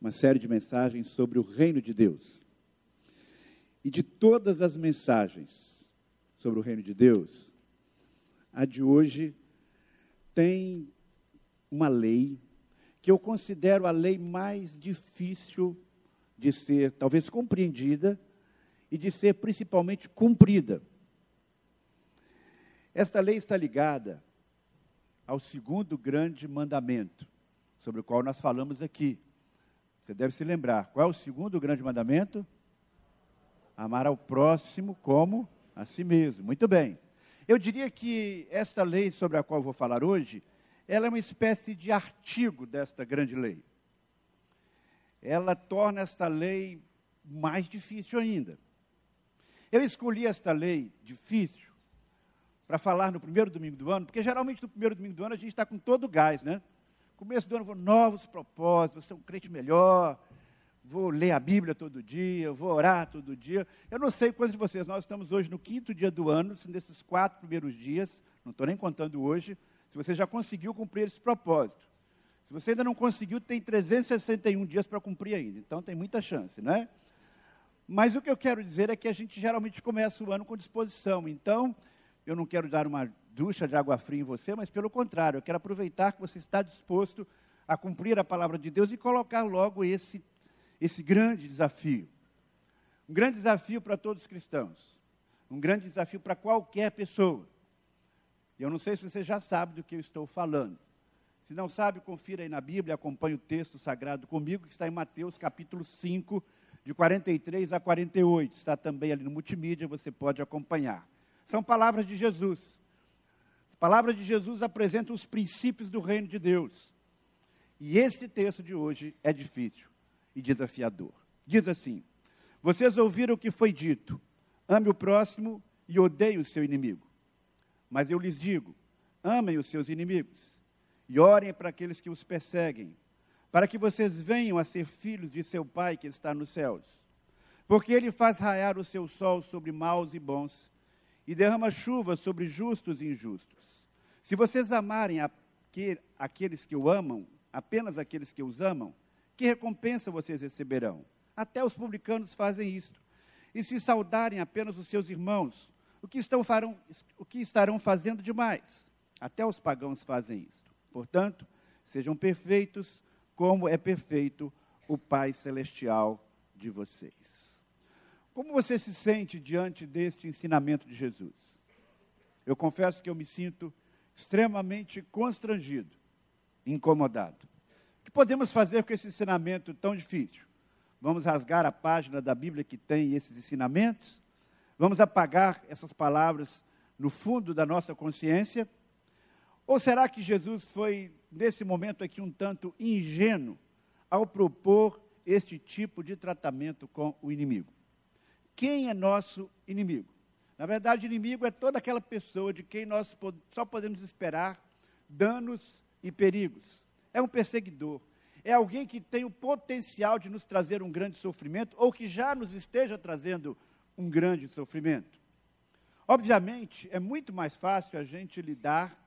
uma série de mensagens sobre o reino de Deus. E de todas as mensagens sobre o reino de Deus, a de hoje tem uma lei que eu considero a lei mais difícil de ser, talvez, compreendida e de ser principalmente cumprida. Esta lei está ligada ao segundo grande mandamento, sobre o qual nós falamos aqui. Você deve se lembrar. Qual é o segundo grande mandamento? Amar ao próximo como a si mesmo. Muito bem. Eu diria que esta lei sobre a qual vou falar hoje, ela é uma espécie de artigo desta grande lei. Ela torna esta lei mais difícil ainda. Eu escolhi esta lei difícil para falar no primeiro domingo do ano, porque geralmente no primeiro domingo do ano a gente está com todo o gás, né? Começo do ano, vou novos propósitos, vou ser um crente melhor, vou ler a Bíblia todo dia, vou orar todo dia. Eu não sei quantos de vocês, nós estamos hoje no quinto dia do ano, nesses quatro primeiros dias, não estou nem contando hoje, se você já conseguiu cumprir esse propósito. Se você ainda não conseguiu, tem 361 dias para cumprir ainda, então tem muita chance, não é? Mas o que eu quero dizer é que a gente geralmente começa o ano com disposição, então eu não quero dar uma ducha de água fria em você, mas pelo contrário, eu quero aproveitar que você está disposto a cumprir a palavra de Deus e colocar logo esse, esse grande desafio. Um grande desafio para todos os cristãos. Um grande desafio para qualquer pessoa. Eu não sei se você já sabe do que eu estou falando. Se não sabe, confira aí na Bíblia, acompanhe o texto sagrado comigo, que está em Mateus capítulo 5, de 43 a 48. Está também ali no multimídia, você pode acompanhar. São palavras de Jesus. As palavras de Jesus apresentam os princípios do reino de Deus. E esse texto de hoje é difícil e desafiador. Diz assim: Vocês ouviram o que foi dito: ame o próximo e odeie o seu inimigo. Mas eu lhes digo: amem os seus inimigos e orem para aqueles que os perseguem, para que vocês venham a ser filhos de seu Pai que está nos céus. Porque ele faz raiar o seu sol sobre maus e bons e derrama chuva sobre justos e injustos. Se vocês amarem aqueles que o amam, apenas aqueles que os amam, que recompensa vocês receberão? Até os publicanos fazem isto. E se saudarem apenas os seus irmãos, o que, estão, farão, o que estarão fazendo demais? Até os pagãos fazem isto. Portanto, sejam perfeitos, como é perfeito o Pai Celestial de vocês. Como você se sente diante deste ensinamento de Jesus? Eu confesso que eu me sinto extremamente constrangido, incomodado. O que podemos fazer com esse ensinamento tão difícil? Vamos rasgar a página da Bíblia que tem esses ensinamentos? Vamos apagar essas palavras no fundo da nossa consciência? Ou será que Jesus foi, nesse momento aqui, um tanto ingênuo ao propor este tipo de tratamento com o inimigo? quem é nosso inimigo. Na verdade, inimigo é toda aquela pessoa de quem nós só podemos esperar danos e perigos. É um perseguidor. É alguém que tem o potencial de nos trazer um grande sofrimento ou que já nos esteja trazendo um grande sofrimento. Obviamente, é muito mais fácil a gente lidar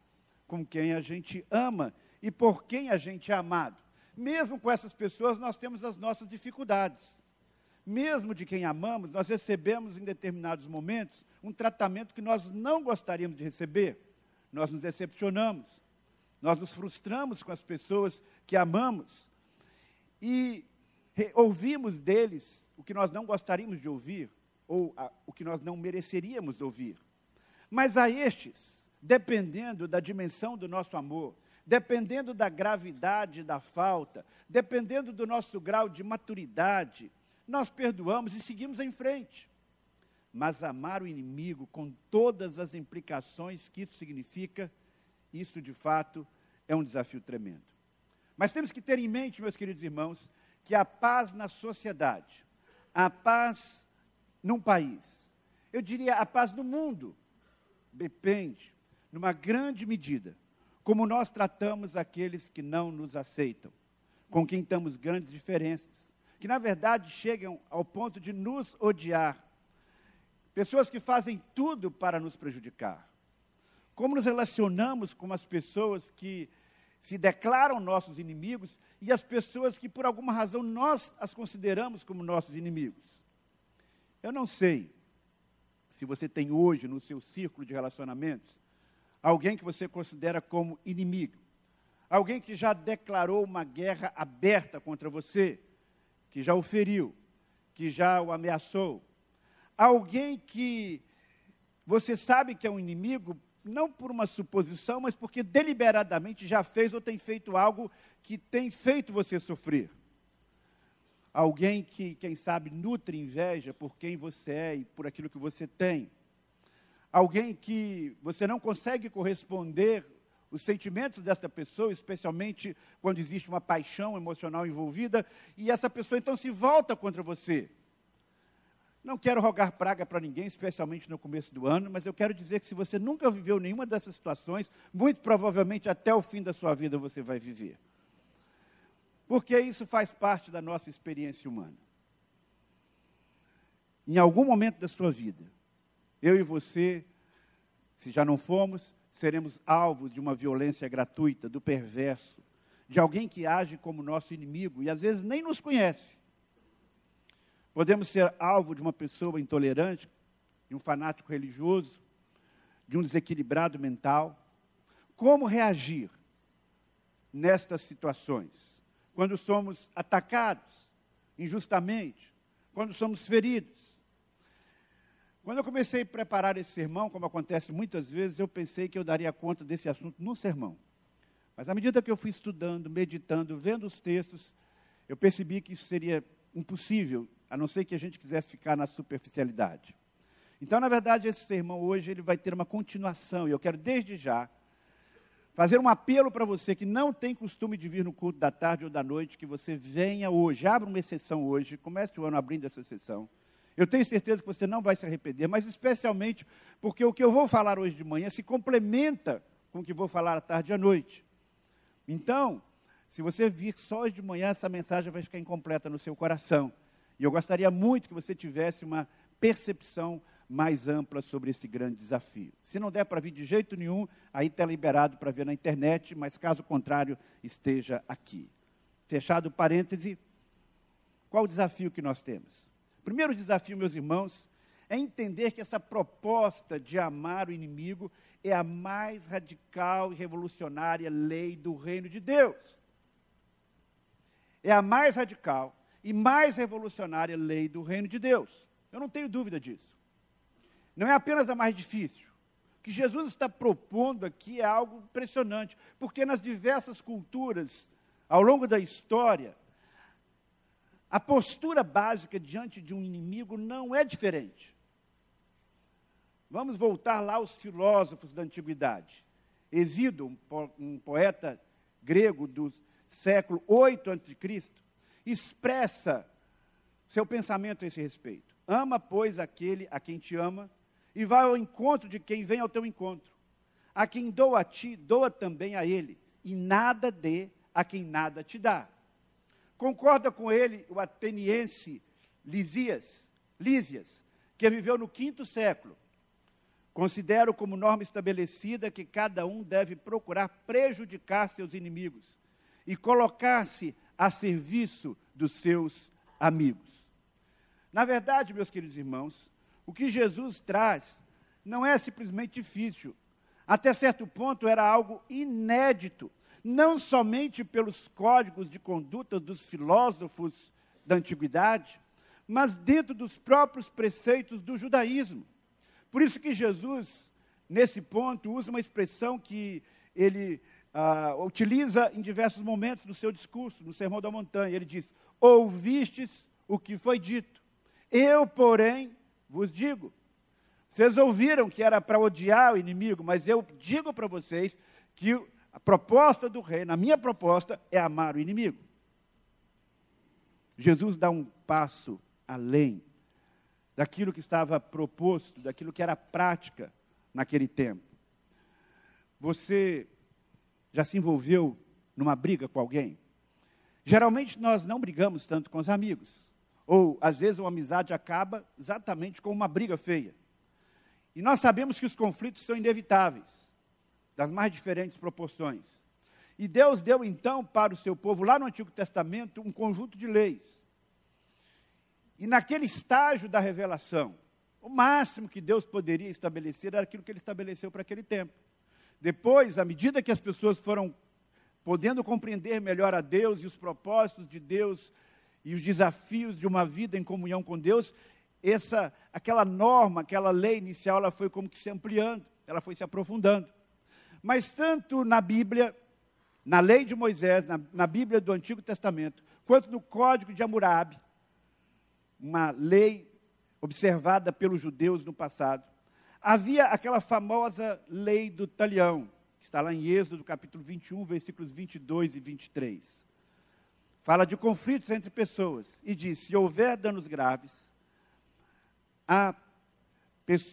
com quem a gente ama e por quem a gente é amado. Mesmo com essas pessoas, nós temos as nossas dificuldades mesmo de quem amamos, nós recebemos em determinados momentos um tratamento que nós não gostaríamos de receber. Nós nos decepcionamos, nós nos frustramos com as pessoas que amamos e ouvimos deles o que nós não gostaríamos de ouvir ou a, o que nós não mereceríamos ouvir. Mas a estes, dependendo da dimensão do nosso amor, dependendo da gravidade da falta, dependendo do nosso grau de maturidade, nós perdoamos e seguimos em frente. Mas amar o inimigo com todas as implicações que isso significa, isso de fato é um desafio tremendo. Mas temos que ter em mente, meus queridos irmãos, que a paz na sociedade, a paz num país, eu diria a paz no mundo, depende, numa grande medida, como nós tratamos aqueles que não nos aceitam, com quem temos grandes diferenças que na verdade chegam ao ponto de nos odiar. Pessoas que fazem tudo para nos prejudicar. Como nos relacionamos com as pessoas que se declaram nossos inimigos e as pessoas que, por alguma razão, nós as consideramos como nossos inimigos. Eu não sei se você tem hoje no seu círculo de relacionamentos alguém que você considera como inimigo, alguém que já declarou uma guerra aberta contra você, que já o feriu, que já o ameaçou, alguém que você sabe que é um inimigo não por uma suposição, mas porque deliberadamente já fez ou tem feito algo que tem feito você sofrer. Alguém que, quem sabe, nutre inveja por quem você é e por aquilo que você tem. Alguém que você não consegue corresponder os sentimentos dessa pessoa, especialmente quando existe uma paixão emocional envolvida, e essa pessoa então se volta contra você. Não quero rogar praga para ninguém, especialmente no começo do ano, mas eu quero dizer que se você nunca viveu nenhuma dessas situações, muito provavelmente até o fim da sua vida você vai viver. Porque isso faz parte da nossa experiência humana. Em algum momento da sua vida, eu e você, se já não fomos, seremos alvos de uma violência gratuita, do perverso, de alguém que age como nosso inimigo e às vezes nem nos conhece Podemos ser alvo de uma pessoa intolerante, de um fanático religioso, de um desequilibrado mental. Como reagir nestas situações? Quando somos atacados injustamente, quando somos feridos. Quando eu comecei a preparar esse sermão, como acontece muitas vezes, eu pensei que eu daria conta desse assunto num sermão. Mas à medida que eu fui estudando, meditando, vendo os textos, eu percebi que isso seria impossível a não ser que a gente quisesse ficar na superficialidade. Então, na verdade, esse sermão hoje ele vai ter uma continuação, e eu quero desde já fazer um apelo para você que não tem costume de vir no culto da tarde ou da noite, que você venha hoje, abra uma exceção hoje, comece o ano abrindo essa exceção. Eu tenho certeza que você não vai se arrepender, mas especialmente porque o que eu vou falar hoje de manhã se complementa com o que vou falar à tarde e à noite. Então, se você vir só hoje de manhã, essa mensagem vai ficar incompleta no seu coração. E eu gostaria muito que você tivesse uma percepção mais ampla sobre esse grande desafio. Se não der para vir de jeito nenhum, aí está liberado para ver na internet, mas caso contrário, esteja aqui. Fechado parêntese, qual o desafio que nós temos? O primeiro desafio, meus irmãos, é entender que essa proposta de amar o inimigo é a mais radical e revolucionária lei do reino de Deus. É a mais radical e mais revolucionária lei do reino de Deus. Eu não tenho dúvida disso. Não é apenas a mais difícil. O que Jesus está propondo aqui é algo impressionante, porque nas diversas culturas, ao longo da história, a postura básica diante de um inimigo não é diferente. Vamos voltar lá aos filósofos da antiguidade. Exído, um, poeta grego do século 8 a.C., expressa seu pensamento a esse respeito. Ama, pois, aquele a quem te ama, e vai ao encontro de quem vem ao teu encontro. A quem doa a ti, doa também a ele, e nada dê a quem nada te dá. Concorda com ele o ateniense Lisias, Lísias, que viveu no quinto século. Considero como norma estabelecida que cada um deve procurar prejudicar seus inimigos e colocar-se a serviço dos seus amigos. Na verdade, meus queridos irmãos, o que Jesus traz não é simplesmente difícil. Até certo ponto era algo inédito, não somente pelos códigos de conduta dos filósofos da antiguidade, mas dentro dos próprios preceitos do judaísmo. Por isso que Jesus, nesse ponto, usa uma expressão que ele uh, utiliza em diversos momentos do seu discurso, no Sermão da Montanha. Ele diz: Ouvistes o que foi dito. Eu, porém, vos digo. Vocês ouviram que era para odiar o inimigo, mas eu digo para vocês que a proposta do reino, a minha proposta, é amar o inimigo. Jesus dá um passo além daquilo que estava proposto, daquilo que era prática naquele tempo. Você já se envolveu numa briga com alguém? Geralmente nós não brigamos tanto com os amigos. Ou, às vezes, uma amizade acaba exatamente com uma briga feia. E nós sabemos que os conflitos são inevitáveis, das mais diferentes proporções. E Deus deu então para o seu povo, lá no Antigo Testamento, um conjunto de leis. E naquele estágio da revelação, o máximo que Deus poderia estabelecer era aquilo que ele estabeleceu para aquele tempo. Depois, à medida que as pessoas foram podendo compreender melhor a Deus e os propósitos de Deus e os desafios de uma vida em comunhão com Deus, essa aquela norma, aquela lei inicial, ela foi como que se ampliando, ela foi se aprofundando. Mas tanto na Bíblia, na lei de Moisés, na, na Bíblia do Antigo Testamento, quanto no Código de Hammurabi, uma lei observada pelos judeus no passado, havia aquela famosa lei do talião, que está lá em Êxodo, capítulo 21, versículos 22 e 23. Fala de conflitos entre pessoas e diz: se houver danos graves, a,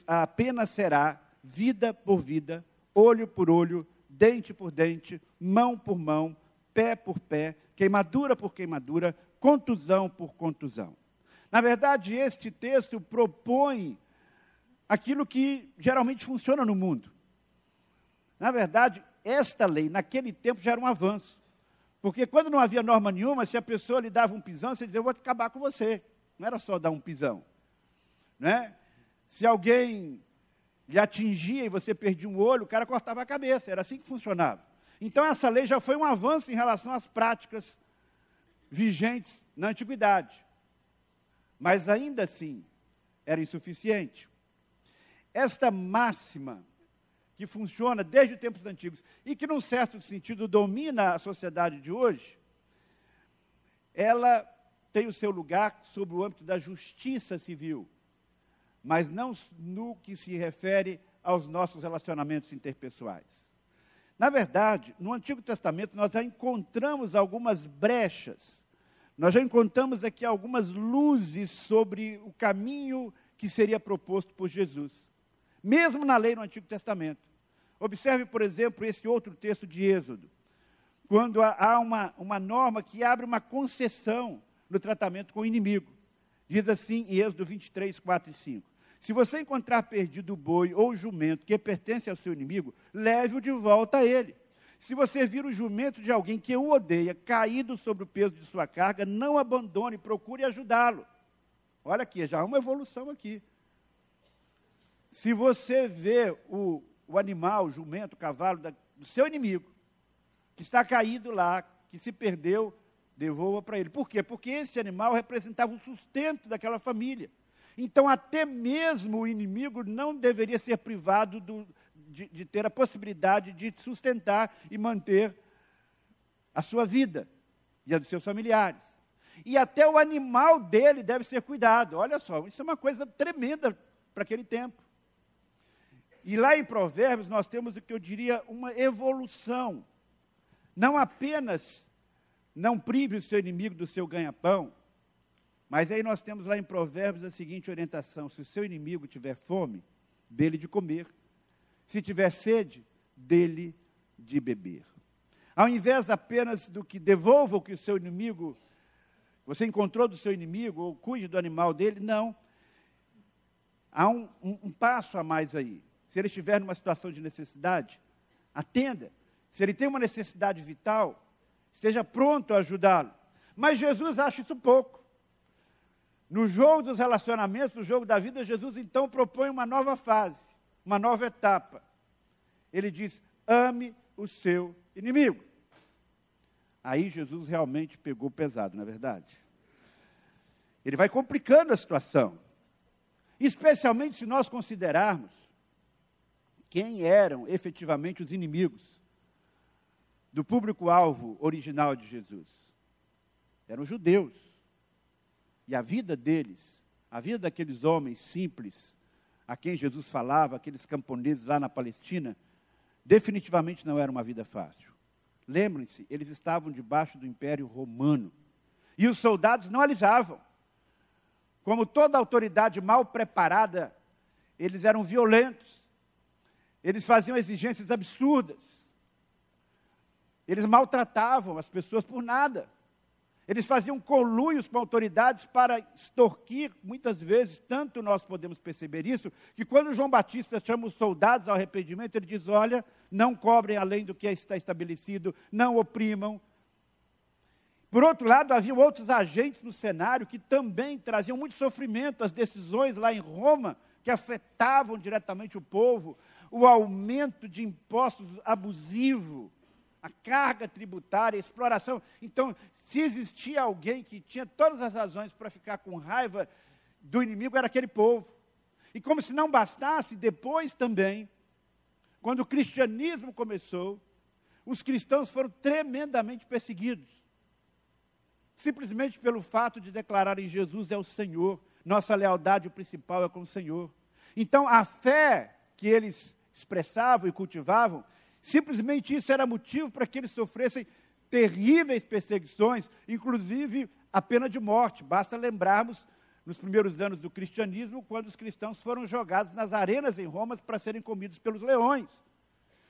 a pena será vida por vida, olho por olho, dente por dente, mão por mão, pé por pé, queimadura por queimadura, contusão por contusão. Na verdade, este texto propõe aquilo que geralmente funciona no mundo. Na verdade, esta lei, naquele tempo, já era um avanço. Porque quando não havia norma nenhuma, se a pessoa lhe dava um pisão, você dizia, eu vou acabar com você. Não era só dar um pisão. Né? Se alguém lhe atingia e você perdia um olho, o cara cortava a cabeça. Era assim que funcionava. Então, essa lei já foi um avanço em relação às práticas vigentes na antiguidade mas ainda assim era insuficiente. Esta máxima, que funciona desde os tempos antigos e que, num certo sentido, domina a sociedade de hoje, ela tem o seu lugar sobre o âmbito da justiça civil, mas não no que se refere aos nossos relacionamentos interpessoais. Na verdade, no Antigo Testamento, nós já encontramos algumas brechas nós já encontramos aqui algumas luzes sobre o caminho que seria proposto por Jesus, mesmo na lei no Antigo Testamento. Observe, por exemplo, esse outro texto de Êxodo, quando há uma, uma norma que abre uma concessão no tratamento com o inimigo. Diz assim em Êxodo 23, 4 e 5. Se você encontrar perdido o boi ou o jumento que pertence ao seu inimigo, leve-o de volta a ele. Se você vir o jumento de alguém que o odeia caído sobre o peso de sua carga, não abandone, procure ajudá-lo. Olha aqui, já há uma evolução aqui. Se você vê o, o animal, o jumento, o cavalo da, do seu inimigo, que está caído lá, que se perdeu, devolva para ele. Por quê? Porque esse animal representava o sustento daquela família. Então, até mesmo o inimigo não deveria ser privado do, de, de ter a possibilidade de sustentar e manter a sua vida e a dos seus familiares. E até o animal dele deve ser cuidado. Olha só, isso é uma coisa tremenda para aquele tempo. E lá em Provérbios nós temos o que eu diria uma evolução. Não apenas não prive o seu inimigo do seu ganha-pão, mas aí nós temos lá em Provérbios a seguinte orientação: se seu inimigo tiver fome, dele de comer. Se tiver sede, dele de beber. Ao invés apenas do que devolva o que o seu inimigo, você encontrou do seu inimigo, ou cuide do animal dele, não. Há um, um, um passo a mais aí. Se ele estiver numa situação de necessidade, atenda. Se ele tem uma necessidade vital, esteja pronto a ajudá-lo. Mas Jesus acha isso pouco. No jogo dos relacionamentos, no jogo da vida, Jesus então propõe uma nova fase uma nova etapa. Ele diz: ame o seu inimigo. Aí Jesus realmente pegou pesado, não é verdade? Ele vai complicando a situação. Especialmente se nós considerarmos quem eram efetivamente os inimigos do público-alvo original de Jesus. Eram judeus. E a vida deles, a vida daqueles homens simples, a quem Jesus falava, aqueles camponeses lá na Palestina, definitivamente não era uma vida fácil. Lembrem-se, eles estavam debaixo do Império Romano. E os soldados não alisavam. Como toda autoridade mal preparada, eles eram violentos. Eles faziam exigências absurdas. Eles maltratavam as pessoas por nada. Eles faziam conluios com autoridades para extorquir, muitas vezes, tanto nós podemos perceber isso, que quando João Batista chama os soldados ao arrependimento, ele diz: olha, não cobrem além do que está estabelecido, não oprimam. Por outro lado, havia outros agentes no cenário que também traziam muito sofrimento, as decisões lá em Roma, que afetavam diretamente o povo, o aumento de impostos abusivo, a carga tributária, a exploração. Então, se existia alguém que tinha todas as razões para ficar com raiva do inimigo, era aquele povo. E como se não bastasse, depois também, quando o cristianismo começou, os cristãos foram tremendamente perseguidos. Simplesmente pelo fato de declararem Jesus é o Senhor, nossa lealdade principal é com o Senhor. Então, a fé que eles expressavam e cultivavam Simplesmente isso era motivo para que eles sofressem terríveis perseguições, inclusive a pena de morte. Basta lembrarmos nos primeiros anos do cristianismo, quando os cristãos foram jogados nas arenas em Roma para serem comidos pelos leões.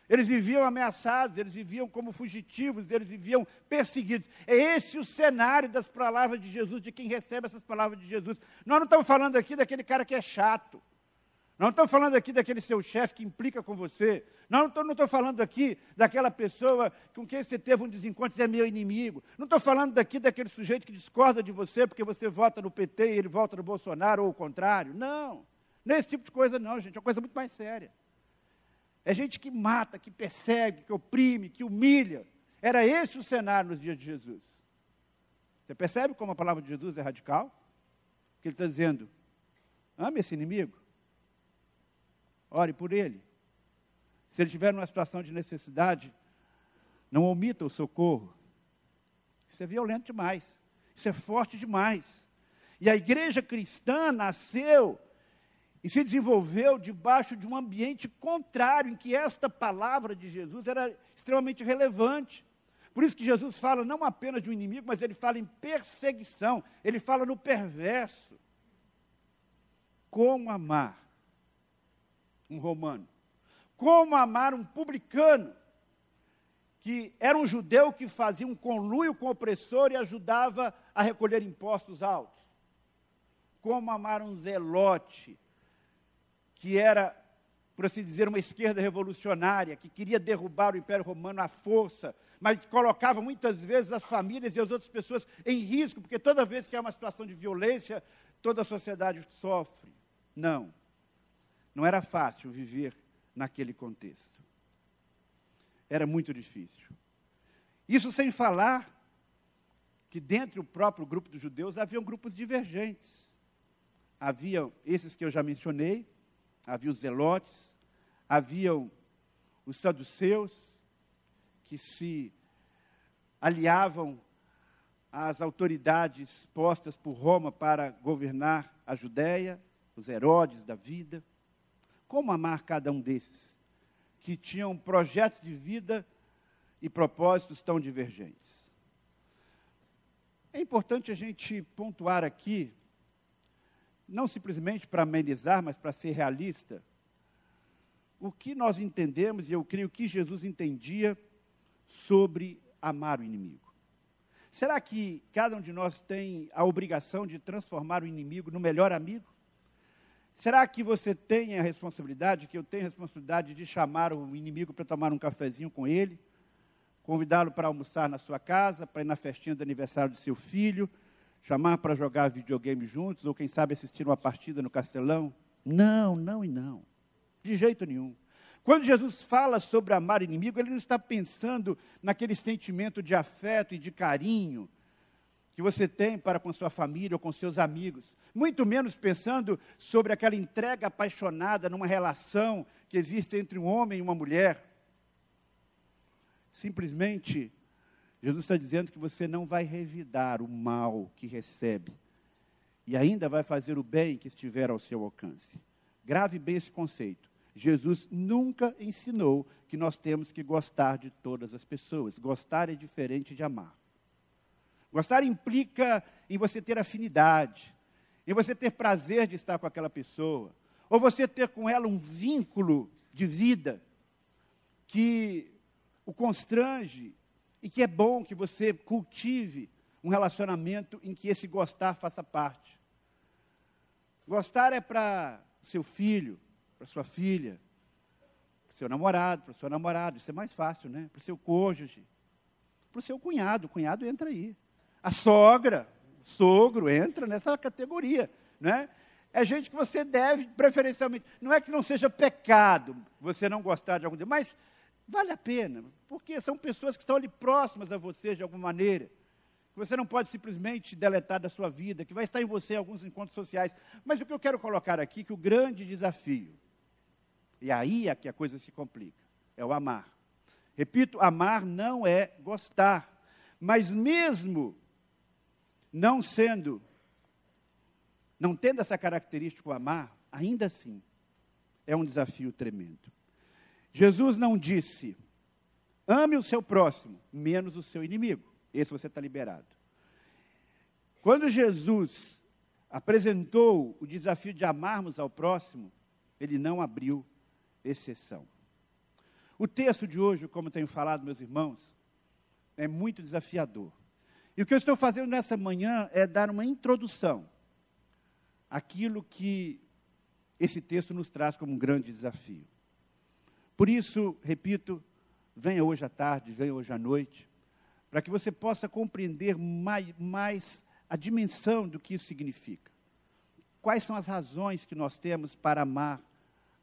Eles viviam ameaçados, eles viviam como fugitivos, eles viviam perseguidos. É esse o cenário das palavras de Jesus, de quem recebe essas palavras de Jesus. Nós não estamos falando aqui daquele cara que é chato. Não estou falando aqui daquele seu chefe que implica com você. Não estou falando aqui daquela pessoa com quem você teve um desencontro e é meu inimigo. Não estou falando daqui daquele sujeito que discorda de você porque você vota no PT e ele vota no Bolsonaro ou o contrário. Não. Não é esse tipo de coisa, não, gente. É uma coisa muito mais séria. É gente que mata, que persegue, que oprime, que humilha. Era esse o cenário nos dias de Jesus. Você percebe como a palavra de Jesus é radical? Que ele está dizendo: ame esse inimigo. Ore por ele. Se ele estiver numa situação de necessidade, não omita o socorro. Isso é violento demais. Isso é forte demais. E a igreja cristã nasceu e se desenvolveu debaixo de um ambiente contrário, em que esta palavra de Jesus era extremamente relevante. Por isso que Jesus fala não apenas de um inimigo, mas ele fala em perseguição, ele fala no perverso. Como amar um romano. Como amar um publicano, que era um judeu que fazia um conluio com o opressor e ajudava a recolher impostos altos. Como amar um zelote, que era, por assim dizer, uma esquerda revolucionária, que queria derrubar o Império Romano à força, mas colocava muitas vezes as famílias e as outras pessoas em risco, porque toda vez que há uma situação de violência, toda a sociedade sofre. Não. Não era fácil viver naquele contexto. Era muito difícil. Isso sem falar que dentro do próprio grupo dos judeus haviam grupos divergentes. Havia esses que eu já mencionei, havia os zelotes, haviam os saduceus, que se aliavam às autoridades postas por Roma para governar a Judéia, os Herodes da vida. Como amar cada um desses, que tinham projetos de vida e propósitos tão divergentes? É importante a gente pontuar aqui, não simplesmente para amenizar, mas para ser realista, o que nós entendemos, e eu creio que Jesus entendia sobre amar o inimigo. Será que cada um de nós tem a obrigação de transformar o inimigo no melhor amigo? Será que você tem a responsabilidade, que eu tenho a responsabilidade de chamar o inimigo para tomar um cafezinho com ele? Convidá-lo para almoçar na sua casa, para ir na festinha do aniversário do seu filho, chamar para jogar videogame juntos, ou quem sabe assistir uma partida no castelão? Não, não e não. De jeito nenhum. Quando Jesus fala sobre amar o inimigo, ele não está pensando naquele sentimento de afeto e de carinho, que você tem para com sua família ou com seus amigos. Muito menos pensando sobre aquela entrega apaixonada numa relação que existe entre um homem e uma mulher. Simplesmente, Jesus está dizendo que você não vai revidar o mal que recebe e ainda vai fazer o bem que estiver ao seu alcance. Grave bem esse conceito. Jesus nunca ensinou que nós temos que gostar de todas as pessoas. Gostar é diferente de amar. Gostar implica em você ter afinidade, em você ter prazer de estar com aquela pessoa, ou você ter com ela um vínculo de vida que o constrange e que é bom que você cultive um relacionamento em que esse gostar faça parte. Gostar é para seu filho, para sua filha, para seu namorado, para o seu namorado, isso é mais fácil, né? Para o seu cônjuge, para o seu cunhado, o cunhado entra aí. A sogra, o sogro entra nessa categoria, né? É gente que você deve, preferencialmente, não é que não seja pecado você não gostar de algum Deus, mas vale a pena, porque são pessoas que estão ali próximas a você de alguma maneira, que você não pode simplesmente deletar da sua vida, que vai estar em você em alguns encontros sociais. Mas o que eu quero colocar aqui, que o grande desafio, e aí é que a coisa se complica, é o amar. Repito, amar não é gostar, mas mesmo não sendo não tendo essa característica, o amar, ainda assim, é um desafio tremendo. Jesus não disse, ame o seu próximo, menos o seu inimigo. Esse você está liberado. Quando Jesus apresentou o desafio de amarmos ao próximo, ele não abriu exceção. O texto de hoje, como tenho falado, meus irmãos, é muito desafiador. E o que eu estou fazendo nessa manhã é dar uma introdução aquilo que esse texto nos traz como um grande desafio. Por isso, repito, venha hoje à tarde, venha hoje à noite, para que você possa compreender mais, mais a dimensão do que isso significa. Quais são as razões que nós temos para amar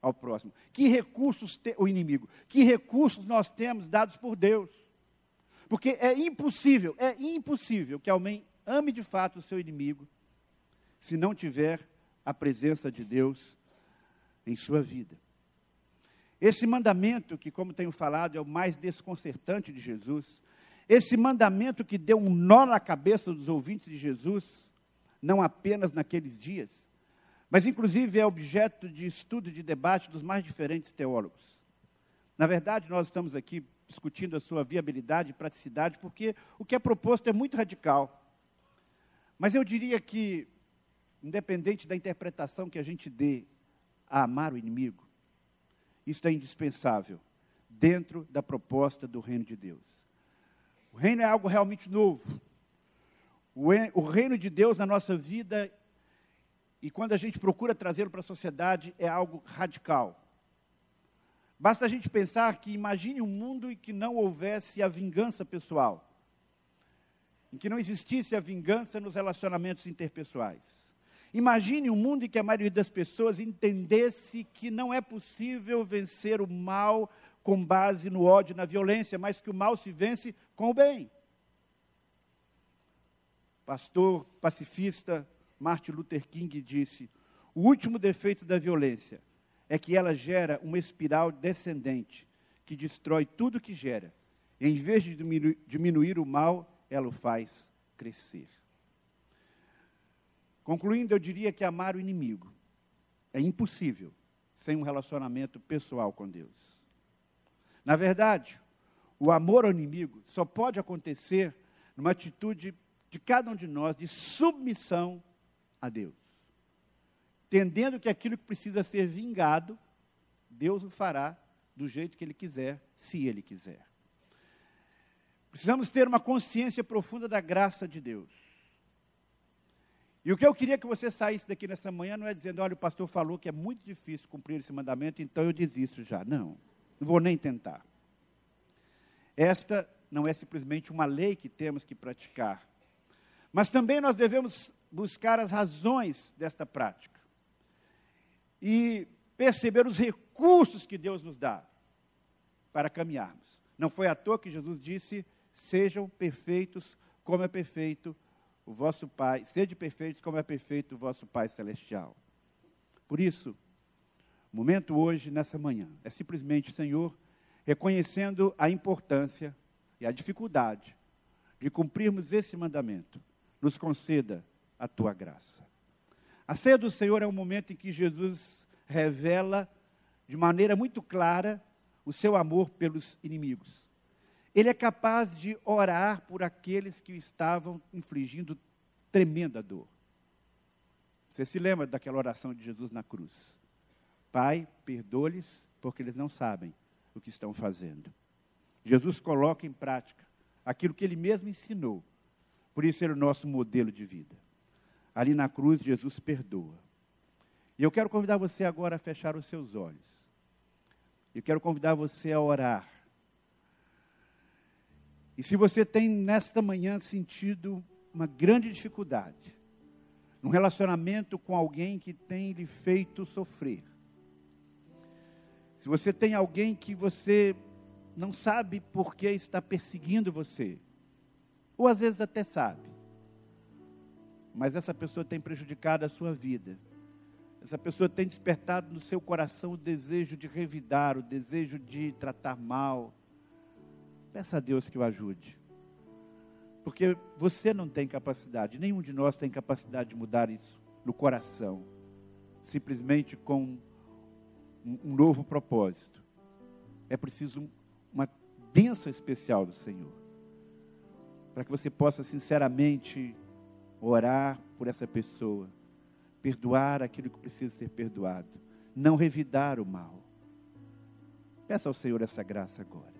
ao próximo? Que recursos te, o inimigo? Que recursos nós temos dados por Deus? Porque é impossível, é impossível que alguém ame de fato o seu inimigo se não tiver a presença de Deus em sua vida. Esse mandamento, que, como tenho falado, é o mais desconcertante de Jesus, esse mandamento que deu um nó na cabeça dos ouvintes de Jesus, não apenas naqueles dias, mas inclusive é objeto de estudo e de debate dos mais diferentes teólogos. Na verdade, nós estamos aqui discutindo a sua viabilidade e praticidade, porque o que é proposto é muito radical. Mas eu diria que independente da interpretação que a gente dê a amar o inimigo, isso é indispensável dentro da proposta do reino de Deus. O reino é algo realmente novo. O reino de Deus na nossa vida, e quando a gente procura trazê-lo para a sociedade, é algo radical. Basta a gente pensar que imagine um mundo em que não houvesse a vingança pessoal, em que não existisse a vingança nos relacionamentos interpessoais Imagine um mundo em que a maioria das pessoas entendesse que não é possível vencer o mal com base no ódio e na violência, mas que o mal se vence com o bem. Pastor pacifista Martin Luther King disse: o último defeito da violência é que ela gera uma espiral descendente que destrói tudo que gera. Em vez de diminuir o mal, ela o faz crescer. Concluindo, eu diria que amar o inimigo é impossível sem um relacionamento pessoal com Deus. Na verdade, o amor ao inimigo só pode acontecer numa atitude de cada um de nós de submissão a Deus. Entendendo que aquilo que precisa ser vingado, Deus o fará do jeito que Ele quiser, se Ele quiser. Precisamos ter uma consciência profunda da graça de Deus. E o que eu queria que você saísse daqui nessa manhã não é dizendo, olha, o pastor falou que é muito difícil cumprir esse mandamento, então eu desisto já. Não, não vou nem tentar. Esta não é simplesmente uma lei que temos que praticar, mas também nós devemos buscar as razões desta prática e perceber os recursos que Deus nos dá para caminharmos. Não foi à toa que Jesus disse: sejam perfeitos como é perfeito o vosso Pai, sede perfeitos como é perfeito o vosso Pai celestial. Por isso, o momento hoje, nessa manhã, é simplesmente, Senhor, reconhecendo a importância e a dificuldade de cumprirmos esse mandamento, nos conceda a tua graça. A ceia do Senhor é um momento em que Jesus revela de maneira muito clara o seu amor pelos inimigos. Ele é capaz de orar por aqueles que estavam infligindo tremenda dor. Você se lembra daquela oração de Jesus na cruz? Pai, perdoe-lhes, porque eles não sabem o que estão fazendo. Jesus coloca em prática aquilo que ele mesmo ensinou, Por isso ele é o nosso modelo de vida. Ali na cruz, Jesus perdoa. E eu quero convidar você agora a fechar os seus olhos. Eu quero convidar você a orar. E se você tem nesta manhã sentido uma grande dificuldade, num relacionamento com alguém que tem lhe feito sofrer, se você tem alguém que você não sabe por que está perseguindo você, ou às vezes até sabe, mas essa pessoa tem prejudicado a sua vida, essa pessoa tem despertado no seu coração o desejo de revidar, o desejo de tratar mal. Peça a Deus que o ajude. Porque você não tem capacidade, nenhum de nós tem capacidade de mudar isso no coração, simplesmente com um, novo propósito. É preciso uma bênção especial do Senhor. Para que você possa sinceramente orar por essa pessoa, perdoar aquilo que precisa ser perdoado, não revidar o mal. Peça ao Senhor essa graça agora.